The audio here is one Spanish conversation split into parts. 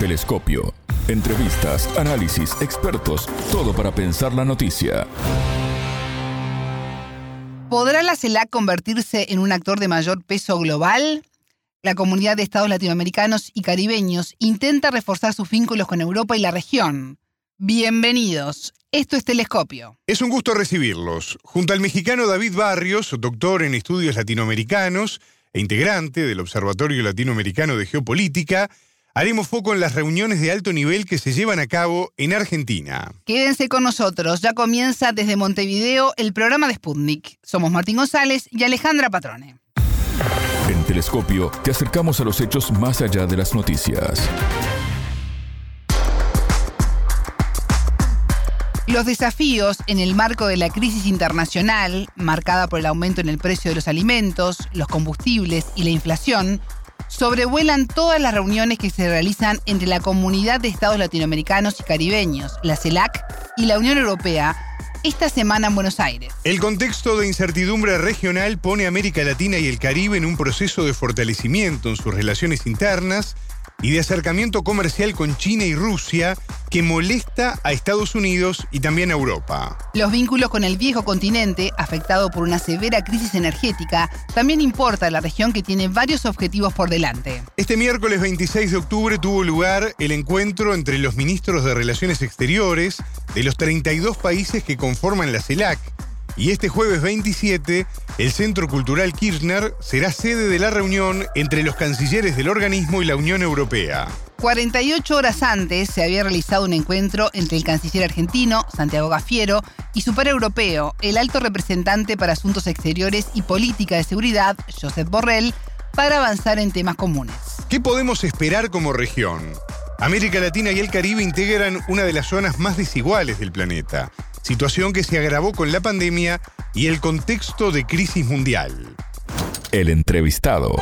Telescopio. Entrevistas, análisis, expertos, todo para pensar la noticia. ¿Podrá la CELAC convertirse en un actor de mayor peso global? La comunidad de estados latinoamericanos y caribeños intenta reforzar sus vínculos con Europa y la región. Bienvenidos. Esto es Telescopio. Es un gusto recibirlos. Junto al mexicano David Barrios, doctor en estudios latinoamericanos e integrante del Observatorio Latinoamericano de Geopolítica, haremos foco en las reuniones de alto nivel que se llevan a cabo en Argentina. Quédense con nosotros. Ya comienza desde Montevideo el programa de Sputnik. Somos Martín González y Alejandra Patrone. En Telescopio te acercamos a los hechos más allá de las noticias. Los desafíos en el marco de la crisis internacional, marcada por el aumento en el precio de los alimentos, los combustibles y la inflación, sobrevuelan todas las reuniones que se realizan entre la Comunidad de Estados Latinoamericanos y Caribeños, la CELAC, y la Unión Europea, esta semana en Buenos Aires. El contexto de incertidumbre regional pone a América Latina y el Caribe en un proceso de fortalecimiento en sus relaciones internas y de acercamiento comercial con China y Rusia que molesta a Estados Unidos y también a Europa. Los vínculos con el viejo continente, afectado por una severa crisis energética, también importa a la región que tiene varios objetivos por delante. Este miércoles 26 de octubre tuvo lugar el encuentro entre los ministros de Relaciones Exteriores de los 32 países que conforman la CELAC y este jueves 27, el Centro Cultural Kirchner será sede de la reunión entre los cancilleres del organismo y la Unión Europea. 48 horas antes se había realizado un encuentro entre el canciller argentino, Santiago Gafiero, y su par europeo, el alto representante para Asuntos Exteriores y Política de Seguridad, Josep Borrell, para avanzar en temas comunes. ¿Qué podemos esperar como región? América Latina y el Caribe integran una de las zonas más desiguales del planeta situación que se agravó con la pandemia y el contexto de crisis mundial. El entrevistado.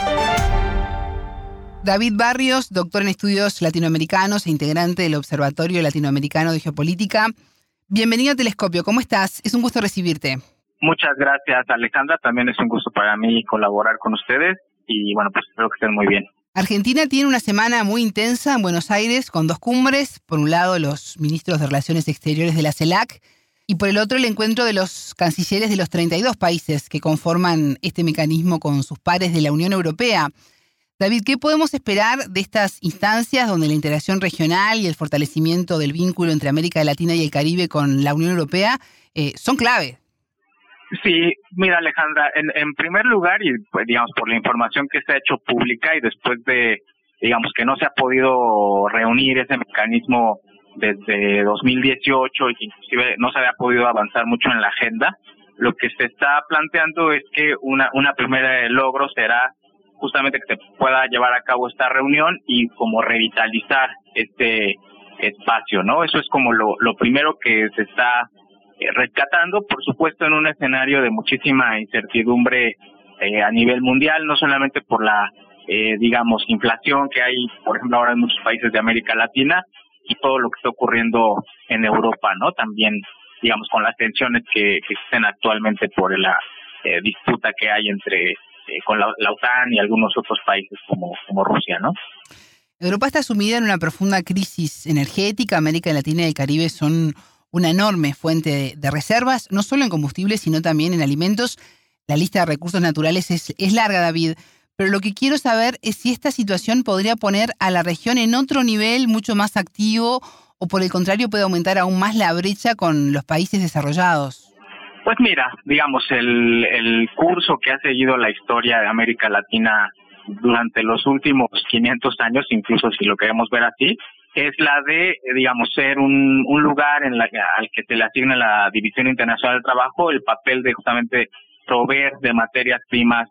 David Barrios, doctor en estudios latinoamericanos e integrante del Observatorio Latinoamericano de Geopolítica. Bienvenido a Telescopio, ¿cómo estás? Es un gusto recibirte. Muchas gracias, Alejandra. También es un gusto para mí colaborar con ustedes y bueno, pues espero que estén muy bien. Argentina tiene una semana muy intensa en Buenos Aires con dos cumbres. Por un lado, los ministros de Relaciones Exteriores de la CELAC y por el otro el encuentro de los cancilleres de los 32 países que conforman este mecanismo con sus pares de la Unión Europea. David, ¿qué podemos esperar de estas instancias donde la integración regional y el fortalecimiento del vínculo entre América Latina y el Caribe con la Unión Europea eh, son clave? Sí, mira Alejandra, en, en primer lugar, y pues, digamos por la información que se ha hecho pública y después de, digamos que no se ha podido reunir ese mecanismo desde 2018 y inclusive no se había podido avanzar mucho en la agenda, lo que se está planteando es que una, una primera logro será justamente que se pueda llevar a cabo esta reunión y como revitalizar este espacio, ¿no? Eso es como lo, lo primero que se está eh, rescatando, por supuesto, en un escenario de muchísima incertidumbre eh, a nivel mundial, no solamente por la, eh, digamos, inflación que hay, por ejemplo, ahora en muchos países de América Latina, y todo lo que está ocurriendo en Europa, ¿no? También, digamos, con las tensiones que, existen actualmente por la eh, disputa que hay entre eh, con la, OTAN y algunos otros países como, Rusia, ¿no? Europa está sumida en una profunda crisis energética. América Latina y el Caribe son una enorme fuente de, reservas, no solo en combustibles, sino también en alimentos. La lista de recursos naturales es, es larga, David. Pero lo que quiero saber es si esta situación podría poner a la región en otro nivel mucho más activo o por el contrario puede aumentar aún más la brecha con los países desarrollados. Pues mira, digamos, el, el curso que ha seguido la historia de América Latina durante los últimos 500 años, incluso si lo queremos ver así, es la de, digamos, ser un, un lugar en la, al que se le asigna la División Internacional del Trabajo el papel de justamente proveer de materias primas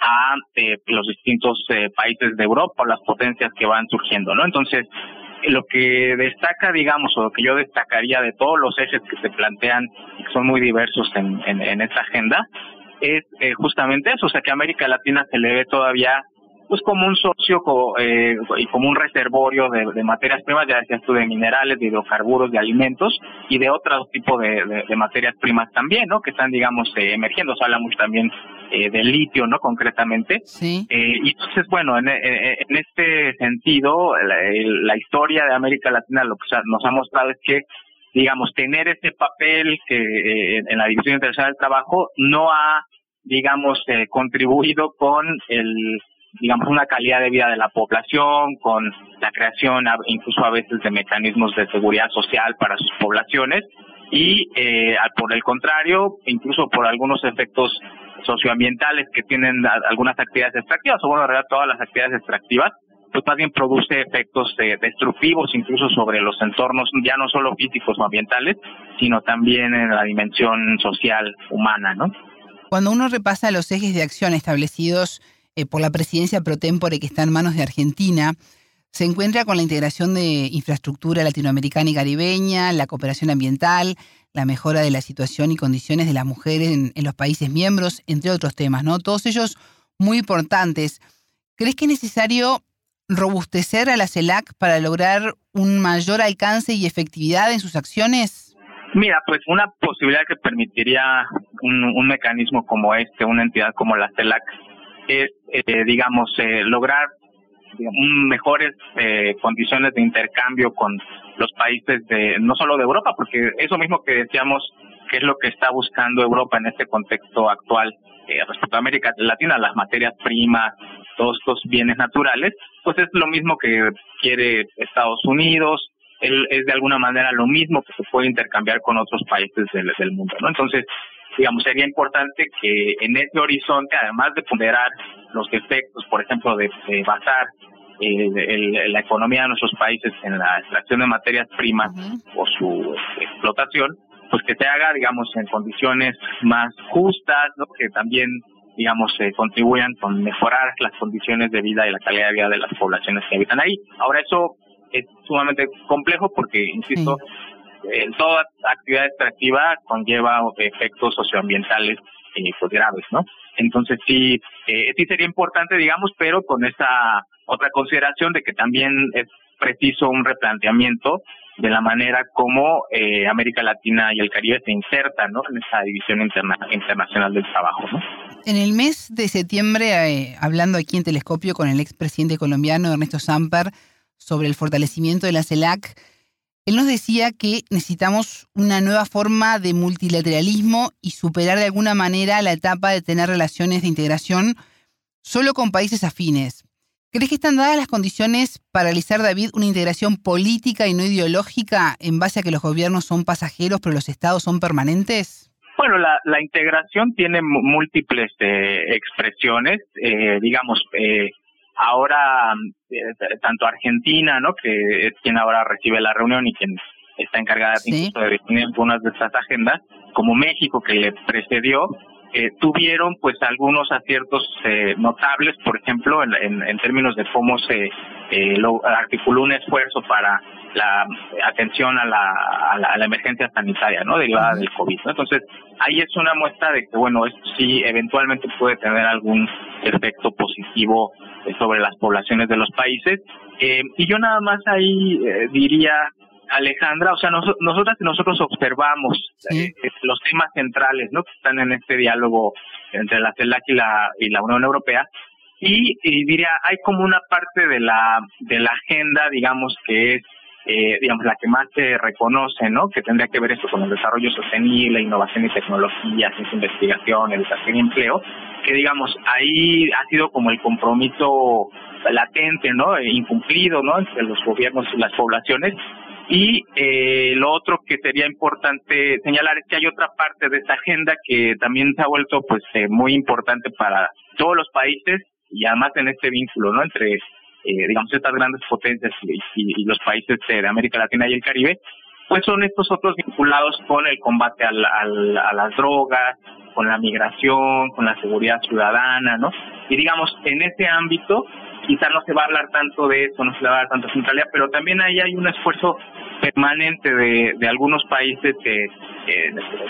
a eh, los distintos eh, países de Europa o las potencias que van surgiendo, ¿no? Entonces, lo que destaca, digamos, o lo que yo destacaría de todos los ejes que se plantean, que son muy diversos en, en, esta agenda, es eh, justamente eso, o sea, que América Latina se le ve todavía pues como un socio eh, y como un reservorio de, materias primas, ya decías tú, de minerales, de hidrocarburos, de alimentos y de otro tipo de, materias primas también, ¿no? Que están, digamos, emergiendo. Se habla mucho también eh, del litio, ¿no? Concretamente. Sí. Eh, y entonces, bueno, en, en, este sentido, la, historia de América Latina lo que nos ha mostrado es que, digamos, tener ese papel que en la División Internacional del Trabajo no ha, digamos, contribuido con el digamos, una calidad de vida de la población, con la creación incluso a veces de mecanismos de seguridad social para sus poblaciones y eh, por el contrario, incluso por algunos efectos socioambientales que tienen algunas actividades extractivas, o bueno, en realidad todas las actividades extractivas, pues más bien produce efectos eh, destructivos incluso sobre los entornos, ya no solo físicos o ambientales, sino también en la dimensión social humana, ¿no? Cuando uno repasa los ejes de acción establecidos eh, por la presidencia pro tempore que está en manos de Argentina, se encuentra con la integración de infraestructura latinoamericana y caribeña, la cooperación ambiental, la mejora de la situación y condiciones de las mujeres en, los países miembros, entre otros temas, ¿no? Todos ellos muy importantes. ¿Crees que es necesario robustecer a la CELAC para lograr un mayor alcance y efectividad en sus acciones? Mira, pues una posibilidad que permitiría un, mecanismo como este, una entidad como la CELAC, es, eh, digamos, eh, lograr mejores eh, condiciones de intercambio con los países de no solo de Europa, porque eso mismo que decíamos que es lo que está buscando Europa en este contexto actual respecto a América Latina, las materias primas, todos estos bienes naturales, pues es lo mismo que quiere Estados Unidos, es de alguna manera lo mismo que se puede intercambiar con otros países del, del mundo, ¿no? Entonces, digamos, sería importante que en ese horizonte, además de ponderar los efectos, por ejemplo, de, basar eh, la economía de nuestros países en la extracción de materias primas o su explotación, pues que se haga, digamos, en condiciones más justas, ¿no? que también, digamos, se contribuyan con mejorar las condiciones de vida y la calidad de vida de las poblaciones que habitan ahí. Ahora, eso es sumamente complejo porque, insisto, en toda actividad extractiva conlleva efectos socioambientales eh, pues graves, ¿no? Entonces sí, eh, sí sería importante, digamos, pero con esa otra consideración de que también es preciso un replanteamiento de la manera como eh, América Latina y el Caribe se insertan ¿no? en esa división internacional del trabajo. ¿no? En el mes de septiembre, eh, hablando aquí en Telescopio con el expresidente colombiano Ernesto Samper sobre el fortalecimiento de la CELAC, él nos decía que necesitamos una nueva forma de multilateralismo y superar de alguna manera la etapa de tener relaciones de integración solo con países afines. ¿Crees que están dadas las condiciones para realizar, David, una integración política y no ideológica en base a que los gobiernos son pasajeros pero los estados son permanentes? Bueno, la, integración tiene múltiples eh, expresiones. Eh, digamos, eh, ahora eh, tanto Argentina, ¿no? Que es quien ahora recibe la reunión y quien está encargada de definir algunas de estas agendas, como México que le precedió, eh, tuvieron pues algunos aciertos eh, notables, por ejemplo, en, en, términos de cómo se articuló un esfuerzo para la atención a la, a la, emergencia sanitaria, ¿no? Derivada del COVID, Entonces, ahí es una muestra de que, bueno, esto sí eventualmente puede tener algún efecto positivo eh, sobre las poblaciones de los países. Eh, y yo nada más ahí eh, diría, Alejandra, o sea, nosotras y nosotros observamos los temas centrales, ¿no? Que están en este diálogo entre la CELAC y la, y la Unión Europea. Y, y diría, hay como una parte de la, de la agenda, digamos, que es eh, digamos, la que más se reconoce, ¿no? Que tendría que ver esto con el desarrollo sostenible, innovación y tecnología, ciencia, investigación, educación y empleo, que digamos, ahí ha sido como el compromiso latente, ¿no? E incumplido, ¿no? Entre los gobiernos y las poblaciones. Y eh, lo otro que sería importante señalar es que hay otra parte de esta agenda que también se ha vuelto pues eh, muy importante para todos los países y además en este vínculo, ¿no? Entre eh, digamos, estas grandes potencias y, los países de América Latina y el Caribe, pues son estos otros vinculados con el combate a, a las drogas, con la migración, con la seguridad ciudadana, ¿no? Y digamos, en ese ámbito, quizás no se va a hablar tanto de eso, no se va a dar tanta centralidad, pero también ahí hay un esfuerzo permanente de, de algunos países que,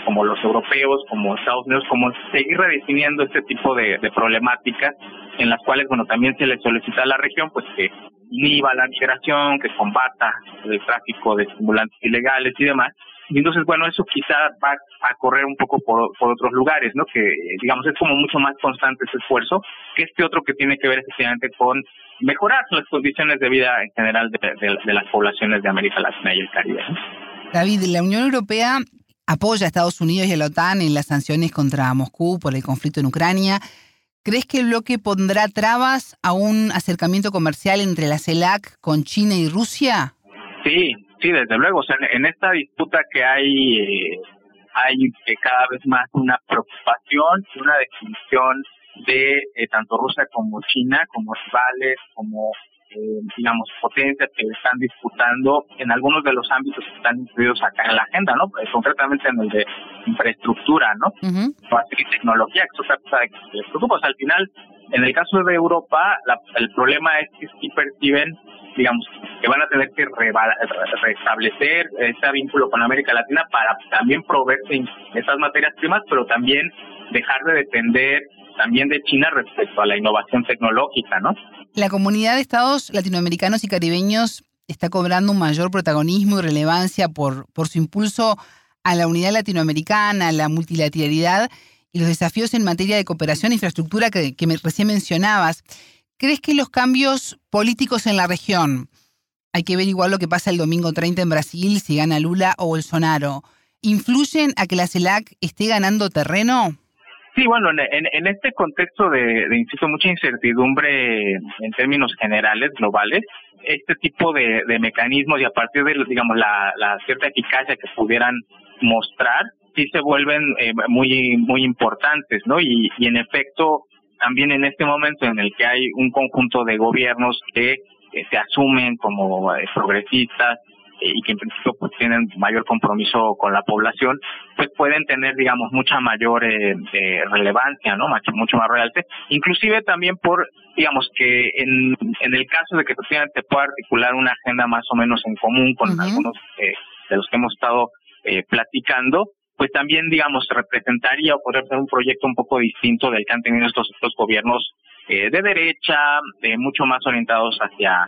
como los europeos, como Estados Unidos, como seguir redefiniendo este tipo de, de problemáticas en las cuales, bueno, también se le solicita a la región, pues que inhiba la migración, que combata el tráfico de estimulantes ilegales y demás. Y entonces, bueno, eso quizá va a correr un poco por, por otros lugares, ¿no? Que, digamos, es como mucho más constante ese esfuerzo que este otro que tiene que ver efectivamente con mejorar las condiciones de vida en general de, las poblaciones de América Latina y el Caribe. David, la Unión Europea apoya a Estados Unidos y a la OTAN en las sanciones contra Moscú por el conflicto en Ucrania. ¿Crees que el bloque pondrá trabas a un acercamiento comercial entre la CELAC con China y Rusia? Sí, sí, desde luego. O sea, en esta disputa que hay, eh, hay eh, cada vez más una preocupación, una definición de eh, tanto Rusia como China como rivales, como eh, digamos, potencias que están disputando en algunos de los ámbitos que están incluidos acá en la agenda, ¿no? Eh, concretamente en el de infraestructura, ¿no? y tecnología, que es otra cosa que les preocupa. al final, en el caso de Europa, el problema es que sí perciben, digamos, que van a tener que restablecer ese vínculo con América Latina para también proveerse esas materias primas, pero también dejar de depender también de China respecto a la innovación tecnológica, ¿no? La comunidad de estados latinoamericanos y caribeños está cobrando un mayor protagonismo y relevancia por, por su impulso a la unidad latinoamericana, a la multilateralidad y los desafíos en materia de cooperación e infraestructura que, que recién mencionabas. ¿Crees que los cambios políticos en la región, hay que ver igual lo que pasa el domingo 30 en Brasil, si gana Lula o Bolsonaro, influyen a que la CELAC esté ganando terreno? Sí, bueno, en, este contexto de, insisto, mucha incertidumbre en términos generales, globales, este tipo de, mecanismos y a partir de, digamos, la, cierta eficacia que pudieran mostrar, sí se vuelven eh, muy, muy importantes, ¿no? Y, y en efecto, también en este momento en el que hay un conjunto de gobiernos que se asumen como eh, progresistas, eh, y que en principio pues tienen mayor compromiso con la población, pues pueden tener, digamos, mucha mayor eh, eh relevancia, ¿no? Mucho más realce, inclusive también por, digamos, que en, en el caso de que se pueda articular una agenda más o menos en común con algunos eh, de los que hemos estado eh, platicando, pues también, digamos, representaría o podría ser un proyecto un poco distinto del que han tenido estos, gobiernos eh, de derecha, eh, mucho más orientados hacia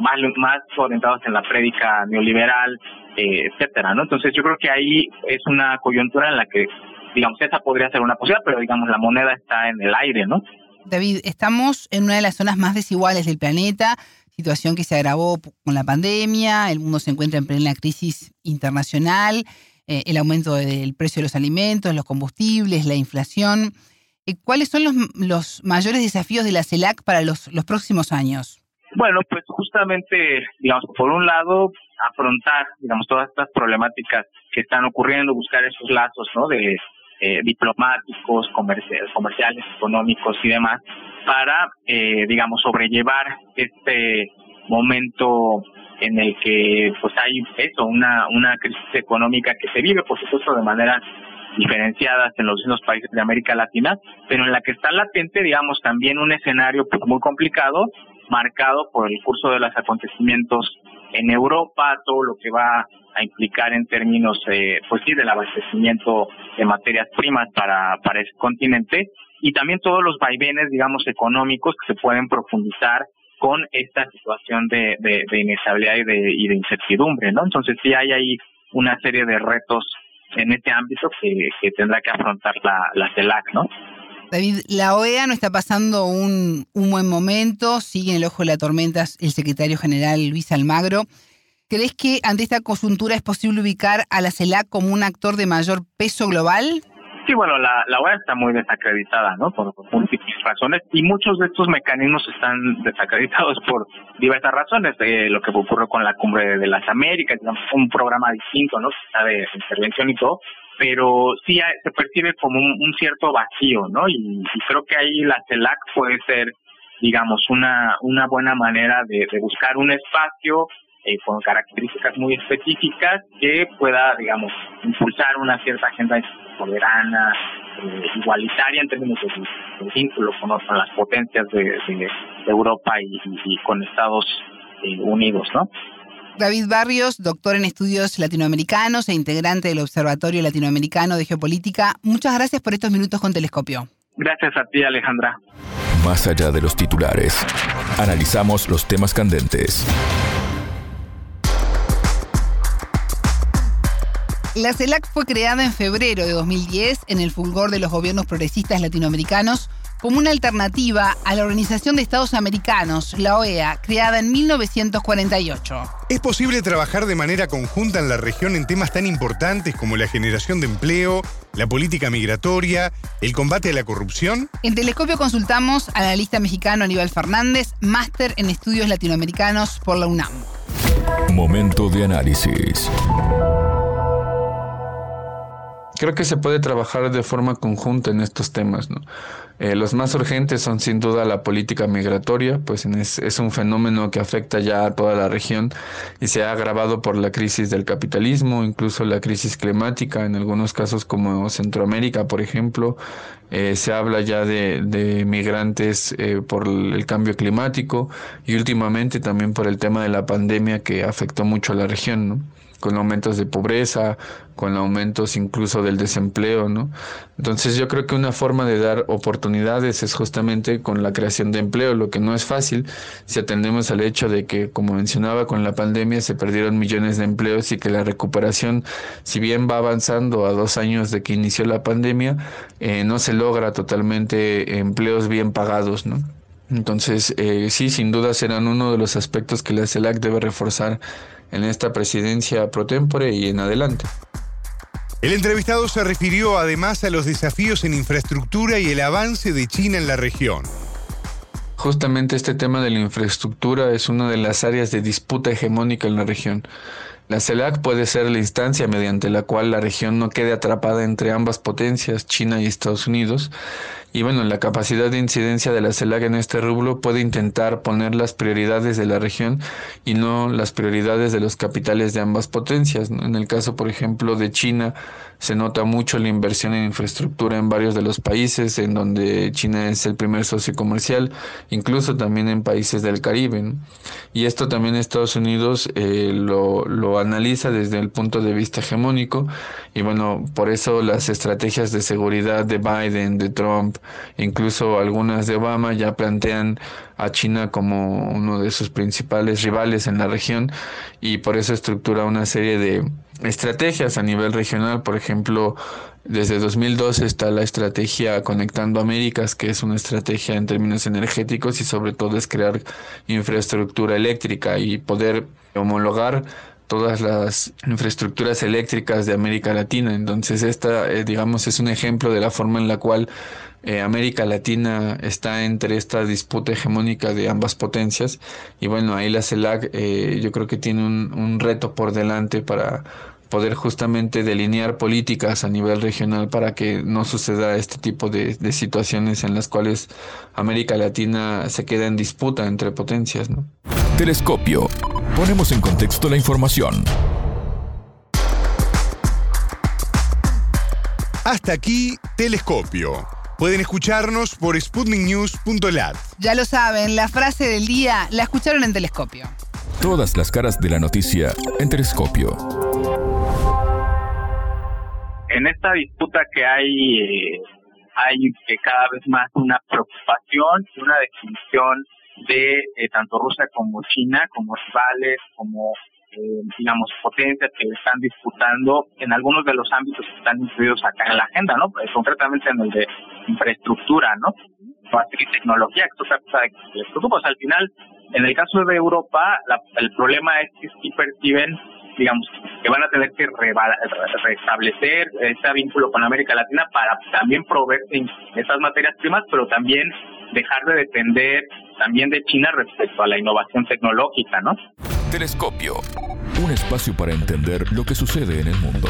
más, más orientados en la prédica neoliberal, eh, etcétera, ¿no? Entonces yo creo que ahí es una coyuntura en la que, digamos, esa podría ser una posibilidad, pero digamos, la moneda está en el aire, ¿no? David, estamos en una de las zonas más desiguales del planeta, situación que se agravó con la pandemia, el mundo se encuentra en plena crisis internacional, eh, el aumento del precio de los alimentos, los combustibles, la inflación. Eh, ¿Cuáles son los, los mayores desafíos de la CELAC para los, próximos años? Bueno, pues justamente, digamos, por un lado, afrontar, digamos, todas estas problemáticas que están ocurriendo, buscar esos lazos, ¿no? De eh, diplomáticos, comerciales, económicos y demás, para, eh, digamos, sobrellevar este momento en el que, pues, hay eso, una una crisis económica que se vive, por supuesto, de manera diferenciadas en los distintos países de América Latina, pero en la que está latente, digamos, también un escenario pues, muy complicado marcado por el curso de los acontecimientos en Europa, todo lo que va a implicar en términos, eh, pues sí, del abastecimiento de materias primas para, para ese continente y también todos los vaivenes, digamos, económicos que se pueden profundizar con esta situación de, inestabilidad y de, y de incertidumbre, ¿no? Entonces sí hay ahí una serie de retos en este ámbito que, tendrá que afrontar la, la CELAC, ¿no? David, la OEA no está pasando un, un buen momento, sigue en el ojo de la tormenta el secretario general Luis Almagro. ¿Crees que ante esta coyuntura es posible ubicar a la CELAC como un actor de mayor peso global? Sí, bueno, la, OEA está muy desacreditada, ¿no? Por, múltiples razones y muchos de estos mecanismos están desacreditados por diversas razones. Eh, lo que ocurrió con la Cumbre de las Américas, un programa distinto, ¿no? Está de intervención y todo, pero sí se percibe como un, cierto vacío, ¿no? Y, creo que ahí la CELAC puede ser, digamos, una, una buena manera de, buscar un espacio eh, con características muy específicas que pueda, digamos, impulsar una cierta agenda soberana, eh, igualitaria en términos de, vínculo con, las potencias de, Europa y, con Estados eh, Unidos, ¿no? David Barrios, doctor en estudios latinoamericanos e integrante del Observatorio Latinoamericano de Geopolítica. Muchas gracias por estos minutos con Telescopio. Gracias a ti, Alejandra. Más allá de los titulares, analizamos los temas candentes La CELAC fue creada en febrero de 2010 en el fulgor de los gobiernos progresistas latinoamericanos como una alternativa a la Organización de Estados Americanos, la OEA, creada en 1948. ¿Es posible trabajar de manera conjunta en la región en temas tan importantes como la generación de empleo, la política migratoria, el combate a la corrupción? En Telescopio consultamos al analista mexicano Aníbal Fernández, máster en estudios latinoamericanos por la UNAM. Momento de análisis. Creo que se puede trabajar de forma conjunta en estos temas. ¿no? Eh, los más urgentes son sin duda la política migratoria, pues es, es, un fenómeno que afecta ya a toda la región y se ha agravado por la crisis del capitalismo, incluso la crisis climática, en algunos casos como Centroamérica, por ejemplo, eh, se habla ya de, de migrantes eh, por el cambio climático y últimamente también por el tema de la pandemia que afectó mucho a la región. ¿no? Con aumentos de pobreza, con aumentos incluso del desempleo, ¿no? Entonces yo creo que una forma de dar oportunidades es justamente con la creación de empleo, lo que no es fácil si atendemos al hecho de que, como mencionaba, con la pandemia se perdieron millones de empleos y que la recuperación, si bien va avanzando a dos años de que inició la pandemia, eh, no se logra totalmente empleos bien pagados, ¿no? Entonces, eh, sí, sin duda serán uno de los aspectos que la CELAC debe reforzar en esta presidencia pro tempore y en adelante. El entrevistado se refirió además a los desafíos en infraestructura y el avance de China en la región. Justamente este tema de la infraestructura es una de las áreas de disputa hegemónica en la región. La CELAC puede ser la instancia mediante la cual la región no quede atrapada entre ambas potencias, China y Estados Unidos, y bueno, la capacidad de incidencia de la CELAC en este rublo puede intentar poner las prioridades de la región y no las prioridades de los capitales de ambas potencias. En el caso, por ejemplo, de China, se nota mucho la inversión en infraestructura en varios de los países en donde China es el primer socio comercial, incluso también en países del Caribe. Y esto también Estados Unidos eh, lo, lo analiza desde el punto de vista hegemónico y bueno, por eso las estrategias de seguridad de Biden, de Trump, incluso algunas de Obama ya plantean a China como uno de sus principales rivales en la región y por eso estructura una serie de estrategias a nivel regional, por ejemplo, desde 2012 está la estrategia Conectando Américas, que es una estrategia en términos energéticos y sobre todo es crear infraestructura eléctrica y poder homologar todas las infraestructuras eléctricas de América Latina. Entonces, esta, eh, digamos, es un ejemplo de la forma en la cual eh, América Latina está entre esta disputa hegemónica de ambas potencias. Y bueno, ahí la CELAC eh, yo creo que tiene un, reto por delante para poder justamente delinear políticas a nivel regional para que no suceda este tipo de, de, situaciones en las cuales América Latina se queda en disputa entre potencias. ¿no? Telescopio. Ponemos en contexto la información. Hasta aquí, Telescopio. Pueden escucharnos por sputniknews.lat. Ya lo saben, la frase del día la escucharon en Telescopio. Todas las caras de la noticia en Telescopio. En esta disputa que hay, eh, hay cada vez más una preocupación, una definición de eh, tanto Rusia como China, como rivales, como eh, digamos, potencias que están disputando en algunos de los ámbitos que están incluidos acá en la agenda, ¿no? Pues, concretamente en el de infraestructura, ¿no? Y tecnología, que es cosa que les preocupa. al final, en el caso de Europa, la, el problema es que sí perciben, digamos, que van a tener que restablecer ese vínculo con América Latina para también proveer esas materias primas, pero también dejar de depender también de China respecto a la innovación tecnológica, ¿no? Telescopio, un espacio para entender lo que sucede en el mundo.